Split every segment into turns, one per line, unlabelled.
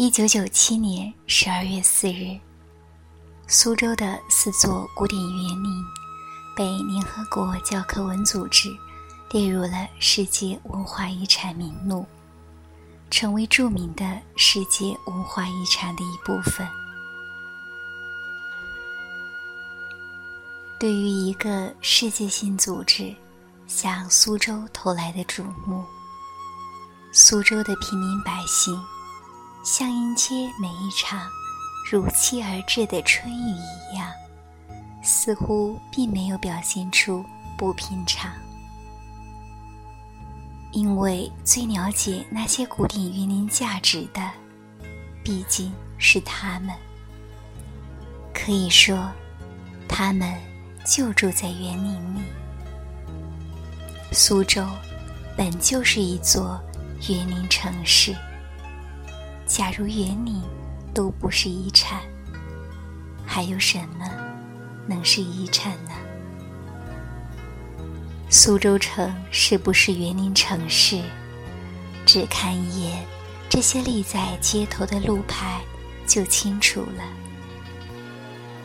一九九七年十二月四日，苏州的四座古典园林被联合国教科文组织列入了世界文化遗产名录，成为著名的世界文化遗产的一部分。对于一个世界性组织向苏州投来的瞩目，苏州的平民百姓像迎接每一场如期而至的春雨一样，似乎并没有表现出不平常。因为最了解那些古典园林价值的，毕竟是他们。可以说，他们。就住在园林里。苏州本就是一座园林城市。假如园林都不是遗产，还有什么能是遗产呢？苏州城是不是园林城市？只看一眼这些立在街头的路牌，就清楚了。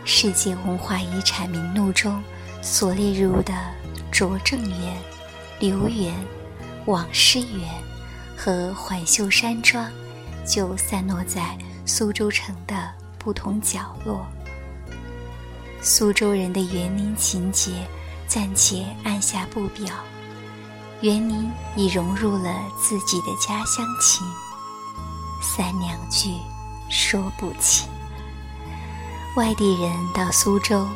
世界文化遗产名录中所列入的拙政园、留园、网师园和环秀山庄，就散落在苏州城的不同角落。苏州人的园林情结暂且按下不表，园林已融入了自己的家乡情，三两句说不清。外地人到苏州，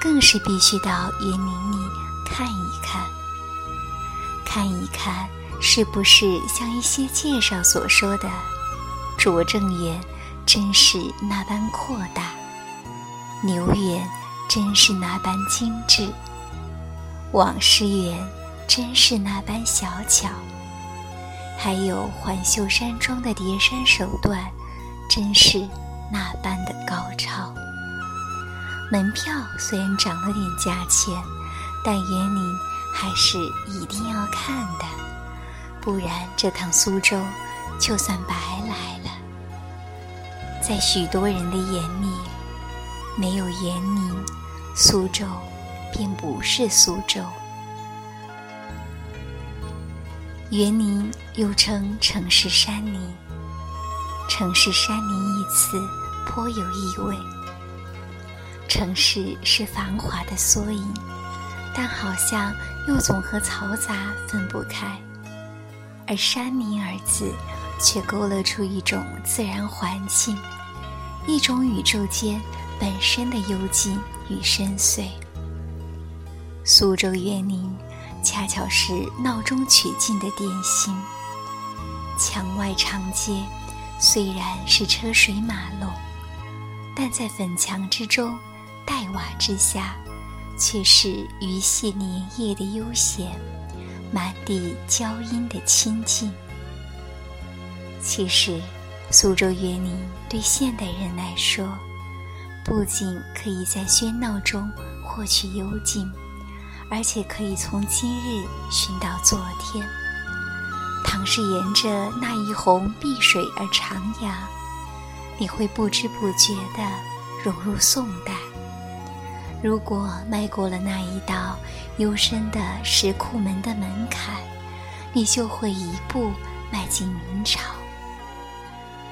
更是必须到园林里看一看，看一看是不是像一些介绍所说的，拙政园真是那般扩大，留园真是那般精致，网师园真是那般小巧，还有环秀山庄的叠山手段，真是那般的高超。门票虽然涨了点价钱，但园林还是一定要看的，不然这趟苏州就算白来。在许多人的眼里，没有园林，苏州便不是苏州。园林又称城市山林，城市山林一词颇有意味。城市是繁华的缩影，但好像又总和嘈杂分不开。而山林二字，却勾勒出一种自然环境，一种宇宙间本身的幽静与深邃。苏州园林，恰巧是闹中取静的典型。墙外长街，虽然是车水马龙，但在粉墙之中。黛瓦之下，却是鱼戏莲叶的悠闲，满地娇莺的清静。其实，苏州园林对现代人来说，不仅可以在喧闹中获取幽静，而且可以从今日寻到昨天。倘是沿着那一泓碧水而徜徉，你会不知不觉地融入宋代。如果迈过了那一道幽深的石库门的门槛，你就会一步迈进明朝。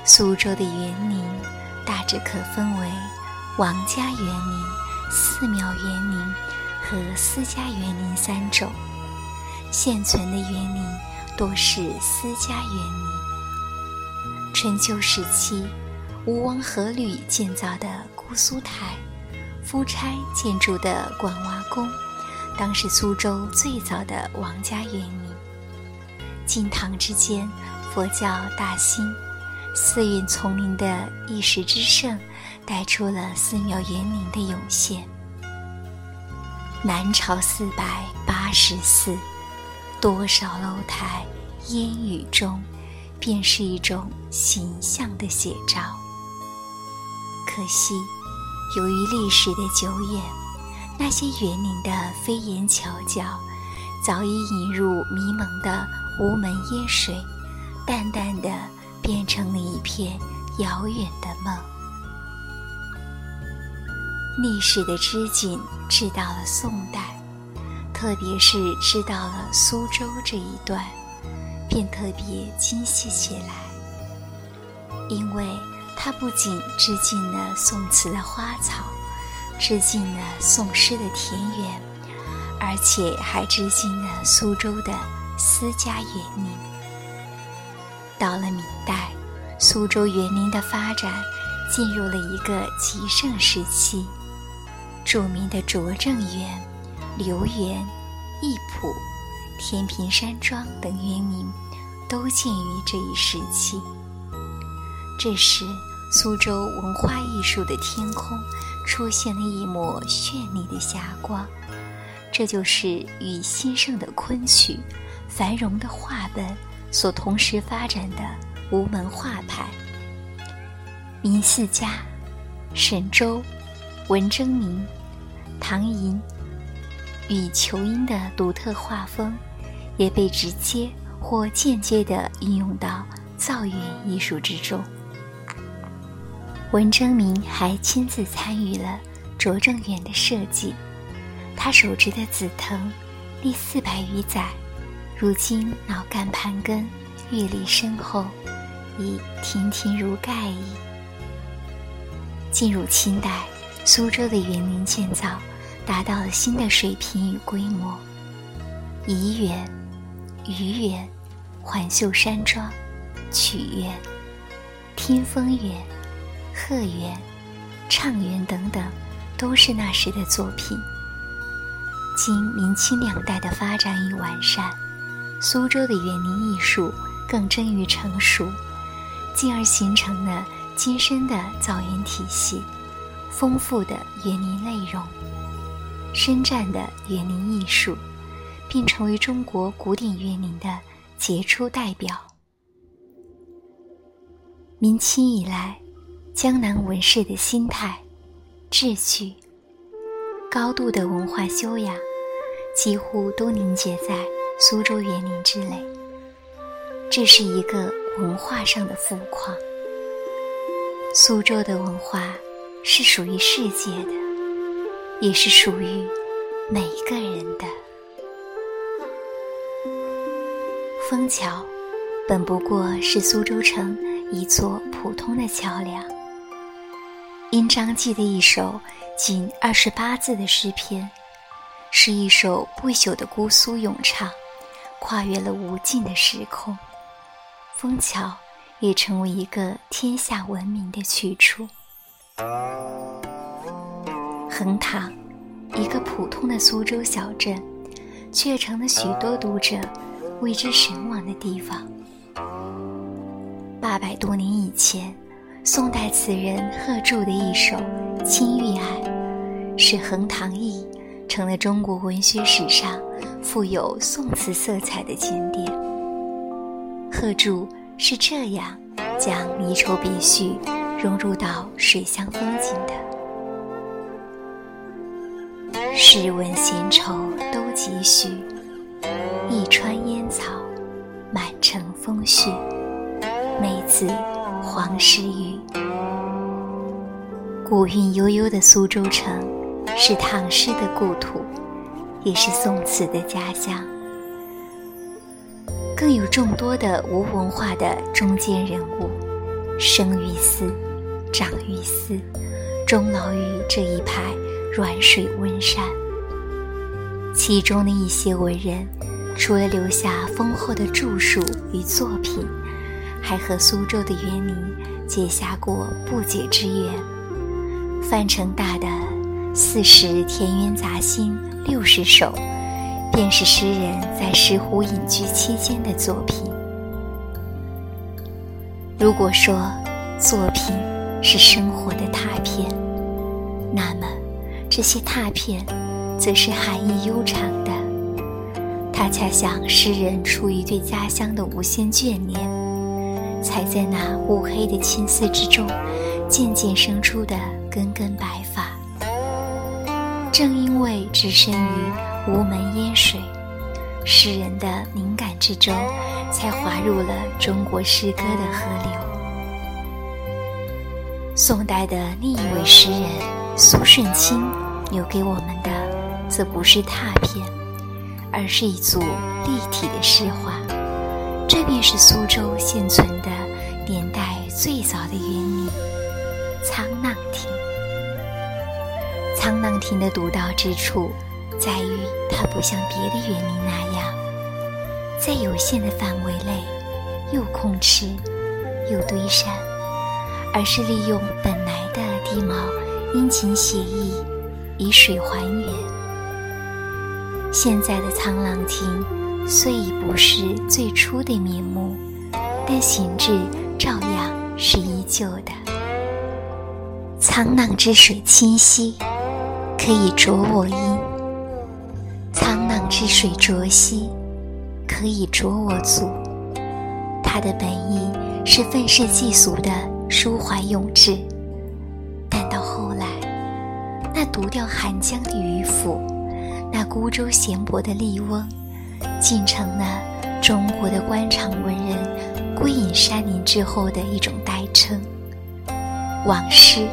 苏州的园林大致可分为王家园林、寺庙园林和私家园林三种。现存的园林多是私家园林。春秋时期，吴王阖闾建造的姑苏台。夫差建筑的广娃宫，当是苏州最早的王家园林。晋唐之间，佛教大兴，寺院丛林的一时之盛，带出了寺庙园林的涌现。南朝四百八十寺，多少楼台烟雨中，便是一种形象的写照。可惜。由于历史的久远，那些园林的飞檐翘角早已引入迷蒙的无门烟水，淡淡的变成了一片遥远的梦。历史的织锦织到了宋代，特别是织到了苏州这一段，便特别精细起来，因为它不仅织进了宋词的花草，织进了宋诗的田园，而且还织进了苏州的私家园林。到了明代，苏州园林的发展进入了一个极盛时期。著名的拙政园、留园、艺圃、天平山庄等园林，都建于这一时期。这时，苏州文化艺术的天空出现了一抹绚丽的霞光，这就是与兴盛的昆曲、繁荣的话本所同时发展的吴门画派。明四家，沈周、文征明。唐寅与裘英的独特画风，也被直接或间接地应用到造园艺术之中。文征明还亲自参与了拙政园的设计，他手植的紫藤历四百余载，如今脑干盘根，阅历深厚，已亭亭如盖矣。进入清代。苏州的园林建造达到了新的水平与规模，怡园、虞园、环秀山庄、曲园、听风园、鹤园、畅园等等，都是那时的作品。经明清两代的发展与完善，苏州的园林艺术更臻于成熟，进而形成了精深的造园体系。丰富的园林内容，深湛的园林艺术，并成为中国古典园林的杰出代表。明清以来，江南文士的心态、志趣、高度的文化修养，几乎都凝结在苏州园林之类。这是一个文化上的富矿。苏州的文化。是属于世界的，也是属于每一个人的。枫桥本不过是苏州城一座普通的桥梁，因张继的一首仅二十八字的诗篇，是一首不朽的姑苏咏唱，跨越了无尽的时空，枫桥也成为一个天下闻名的去处。横塘，一个普通的苏州小镇，却成了许多读者为之神往的地方。八百多年以前，宋代词人贺铸的一首《青玉案》，使横塘驿成了中国文学史上富有宋词色彩的经典。贺铸是这样将离愁别绪。融入到水乡风景的，试问闲愁都几许？一川烟草，满城风絮。梅子黄时雨。古韵悠悠的苏州城，是唐诗的故土，也是宋词的家乡。更有众多的无文化的中间人物，生于斯。长于斯，终老于这一派软水温山。其中的一些文人，除了留下丰厚的著述与作品，还和苏州的园林结下过不解之缘。范成大的《四时田园杂兴》六十首，便是诗人在石湖隐居期间的作品。如果说作品，是生活的拓片，那么这些拓片，则是含义悠长的。它恰像诗人出于对家乡的无限眷恋，才在那乌黑的青丝之中，渐渐生出的根根白发。正因为置身于无门烟水，诗人的灵感之中，才滑入了中国诗歌的河流。宋代的另一位诗人苏舜钦留给我们的，则不是拓片，而是一组立体的诗画。这便是苏州现存的年代最早的园林——沧浪。沧浪亭的独到之处，在于它不像别的园林那样，在有限的范围内，又空池，又堆山。而是利用本来的地貌，殷勤写意，以水还原。现在的沧浪亭虽已不是最初的面目，但形制照样是依旧的。沧浪之水清晰，可以濯我衣；沧浪之水浊兮，可以濯我足。它的本意是愤世嫉俗的。抒怀咏志，但到后来，那独钓寒江的渔夫，那孤舟闲泊的笠翁，竟成了中国的官场文人归隐山林之后的一种代称。网师，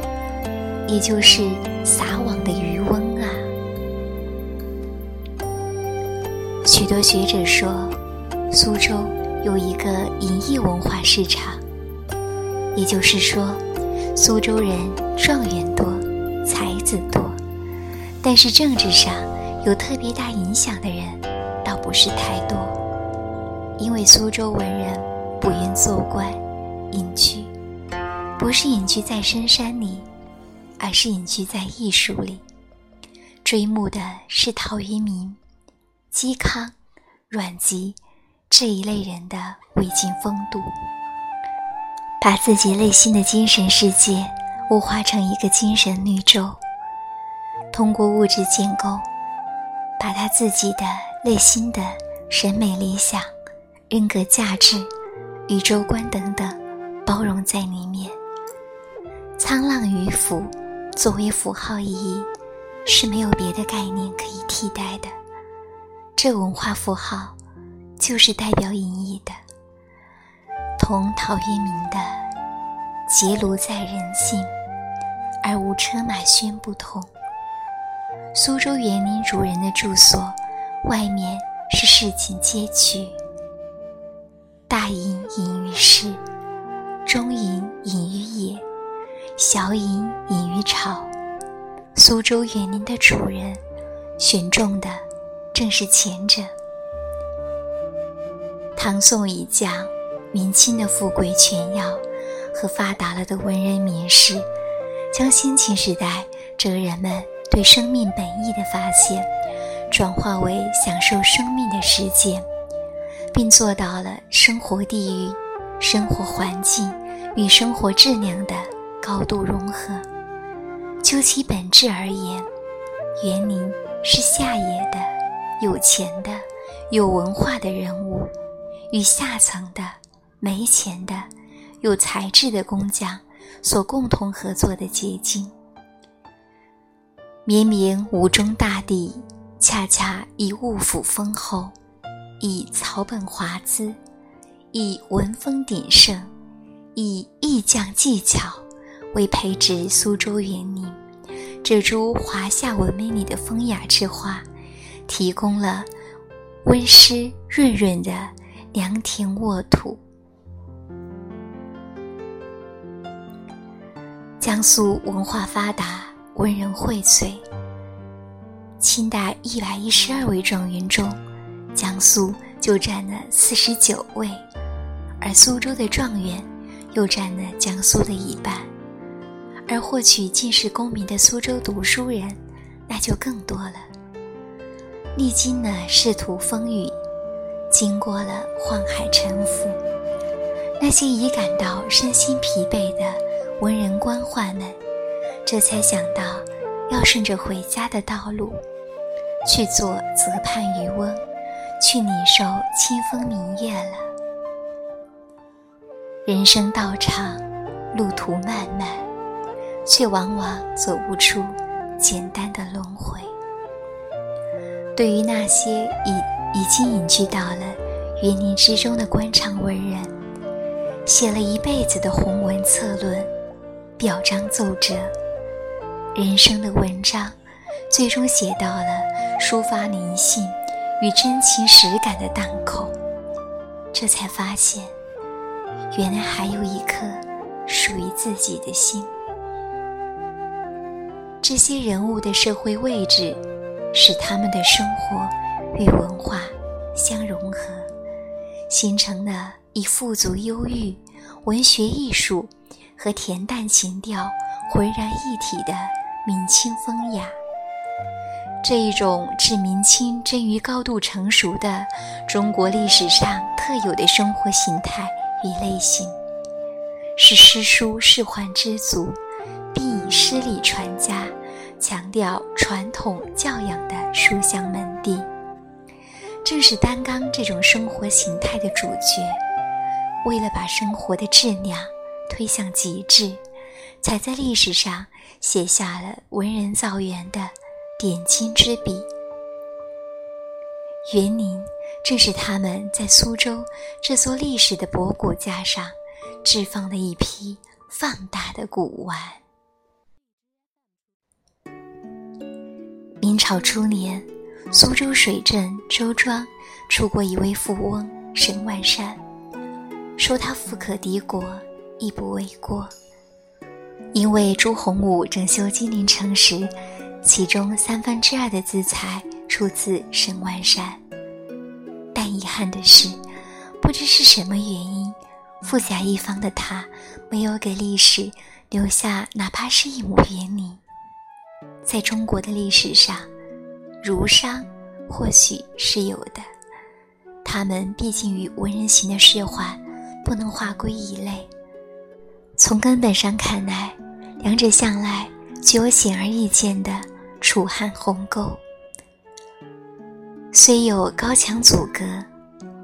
也就是撒网的渔许多学者说，苏州有一个银艺文化市场。也就是说，苏州人状元多，才子多，但是政治上有特别大影响的人倒不是太多。因为苏州文人不愿做官，隐居，不是隐居在深山里，而是隐居在艺术里，追慕的是陶渊明、嵇康、阮籍这一类人的魏晋风度。把自己内心的精神世界物化成一个精神绿洲，通过物质建构，把他自己的内心的审美理想、人格价值、宇宙观等等包容在里面。沧浪渔夫作为符号意义，是没有别的概念可以替代的。这文化符号就是代表隐逸的。同陶渊明的“结庐在人境，而无车马喧”不同，苏州园林主人的住所外面是市井街区，大隐隐于市，中隐隐于野，小隐隐于草。苏州园林的主人选中的正是前者。唐宋以降。明清的富贵权要和发达了的文人名士，将先秦时代这个人们对生命本意的发现，转化为享受生命的实践，并做到了生活地域、生活环境与生活质量的高度融合。就其本质而言，园林是下野的、有钱的、有文化的人物与下层的。没钱的、有才智的工匠所共同合作的结晶。绵绵吴中大地，恰恰以物阜丰厚，以草本华滋，以文风鼎盛，以艺匠技巧为培植苏州园林这株华夏文明里的风雅之花，提供了温湿润润的良田沃土。江苏文化发达，文人荟萃。清代一百一十二位状元中，江苏就占了四十九位，而苏州的状元又占了江苏的一半。而获取进士功名的苏州读书人，那就更多了。历经了仕途风雨，经过了宦海沉浮，那些已感到身心疲惫的。文人官宦们，这才想到要顺着回家的道路，去做泽畔渔翁，去领受清风明月了。人生道长，路途漫漫，却往往走不出简单的轮回。对于那些已已经隐居到了园林之中的官场文人，写了一辈子的宏文策论。表彰奏折，人生的文章，最终写到了抒发灵性与真情实感的档口，这才发现，原来还有一颗属于自己的心。这些人物的社会位置，使他们的生活与文化相融合，形成了以富足忧郁、文学艺术。和恬淡情调浑然一体的明清风雅，这一种至明清臻于高度成熟的中国历史上特有的生活形态与类型，是诗书仕宦之族必以诗礼传家、强调传统教养的书香门第。正是担纲这种生活形态的主角，为了把生活的质量。推向极致，才在历史上写下了文人造园的点睛之笔。园林正是他们在苏州这座历史的博古架上置放的一批放大的古玩。明朝初年，苏州水镇周庄出过一位富翁沈万山，说他富可敌国。亦不为过，因为朱洪武整修金陵城时，其中三分之二的资财出自沈万山。但遗憾的是，不知是什么原因，富甲一方的他没有给历史留下哪怕是一亩园林。在中国的历史上，儒商或许是有的，他们毕竟与文人型的仕宦不能划归一类。从根本上看来，两者向来具有显而易见的楚汉鸿沟。虽有高墙阻隔，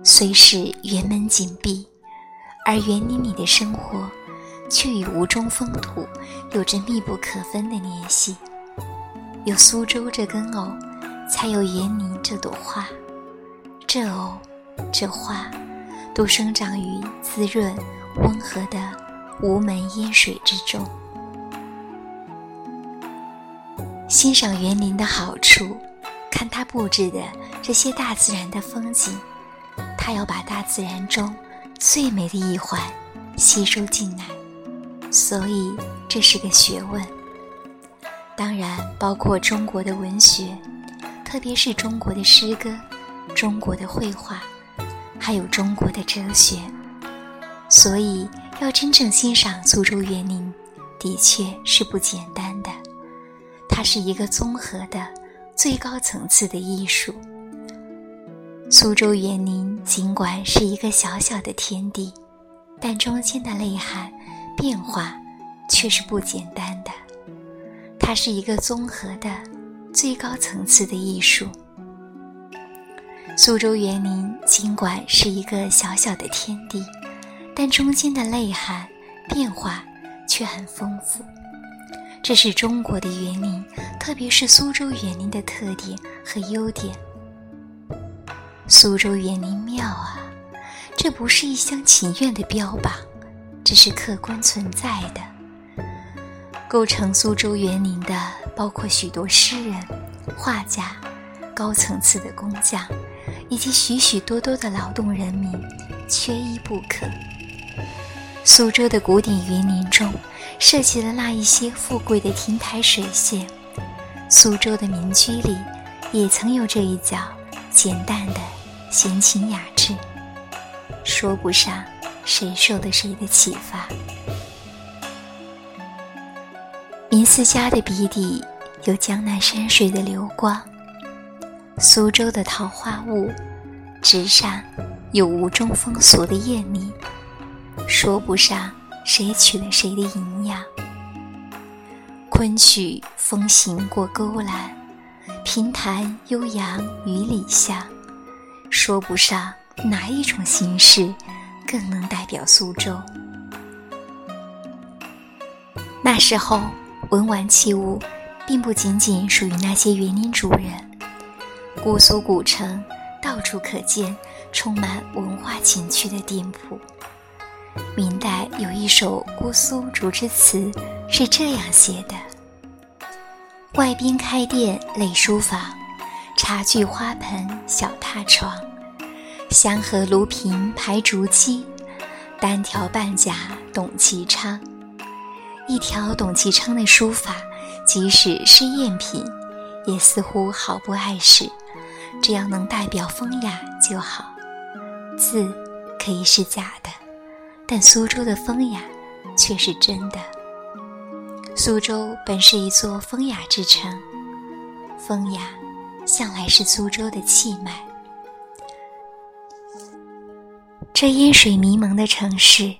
虽是园门紧闭，而园林里的生活却与吴中风土有着密不可分的联系。有苏州这根藕，才有园林这朵花。这藕，这花，都生长于滋润温和的。无门烟水之中，欣赏园林的好处，看它布置的这些大自然的风景，它要把大自然中最美的一环吸收进来，所以这是个学问。当然，包括中国的文学，特别是中国的诗歌、中国的绘画，还有中国的哲学，所以。要真正欣赏苏州园林，的确是不简单的。它是一个综合的、最高层次的艺术。苏州园林尽管是一个小小的天地，但中间的内涵、变化却是不简单的。它是一个综合的、最高层次的艺术。苏州园林尽管是一个小小的天地。但中间的内涵变化却很丰富，这是中国的园林，特别是苏州园林的特点和优点。苏州园林妙啊，这不是一厢情愿的标榜，这是客观存在的。构成苏州园林的，包括许多诗人、画家、高层次的工匠，以及许许多多的劳动人民，缺一不可。苏州的古典园林中，设计了那一些富贵的亭台水榭。苏州的民居里，也曾有这一角简淡的闲情雅致。说不上谁受了谁的启发。林思家的笔底有江南山水的流光，苏州的桃花坞，纸上有吴中风俗的艳丽。说不上谁取了谁的营养。昆曲风行过勾栏，评弹悠扬于里巷。说不上哪一种形式更能代表苏州。那时候，文玩器物并不仅仅属于那些园林主人。姑苏古城到处可见充满文化情趣的店铺。明代有一首姑苏竹枝词，是这样写的：外宾开店累书房，茶具花盆小榻床，香荷炉瓶排竹鸡，单条半甲董其昌。一条董其昌的书法，即使是赝品，也似乎毫不碍事。只要能代表风雅就好。字可以是假的，但苏州的风雅却是真的。苏州本是一座风雅之城，风雅向来是苏州的气脉。这烟水迷蒙的城市，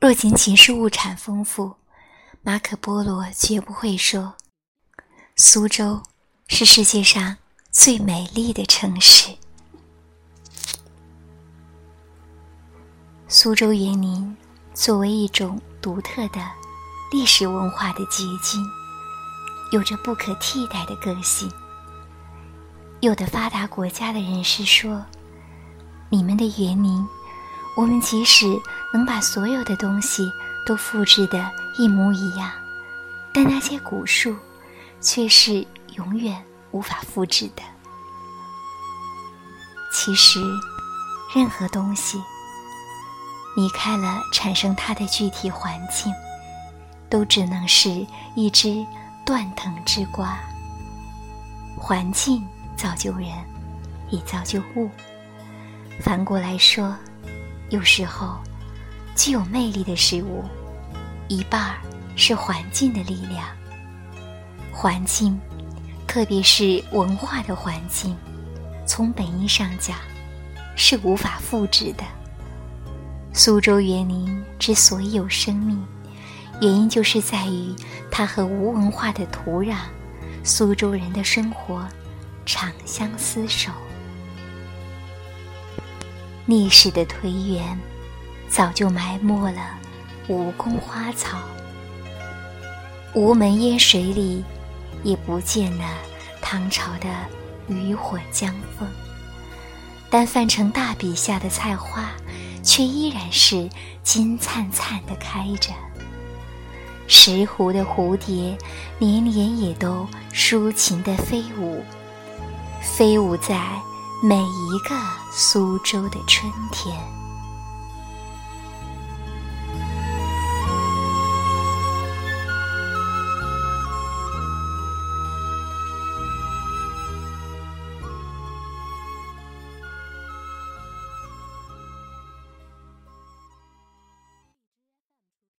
若仅仅是物产丰富，马可波罗绝不会说苏州是世界上最美丽的城市。苏州园林作为一种独特的。历史文化的结晶，有着不可替代的个性。有的发达国家的人士说：“你们的园林，我们即使能把所有的东西都复制的一模一样，但那些古树却是永远无法复制的。”其实，任何东西离开了产生它的具体环境。都只能是一只断藤之瓜。环境造就人，也造就物。反过来说，有时候具有魅力的事物，一半儿是环境的力量。环境，特别是文化的环境，从本意上讲，是无法复制的。苏州园林之所以有生命。原因就是在于它和无文化的土壤、苏州人的生活长相厮守。历史的颓垣早就埋没了吴宫花草，吴门烟水里也不见了唐朝的渔火江风，但范成大笔下的菜花却依然是金灿灿的开着。石湖的蝴蝶，年年也都抒情的飞舞，飞舞在每一个苏州的春天。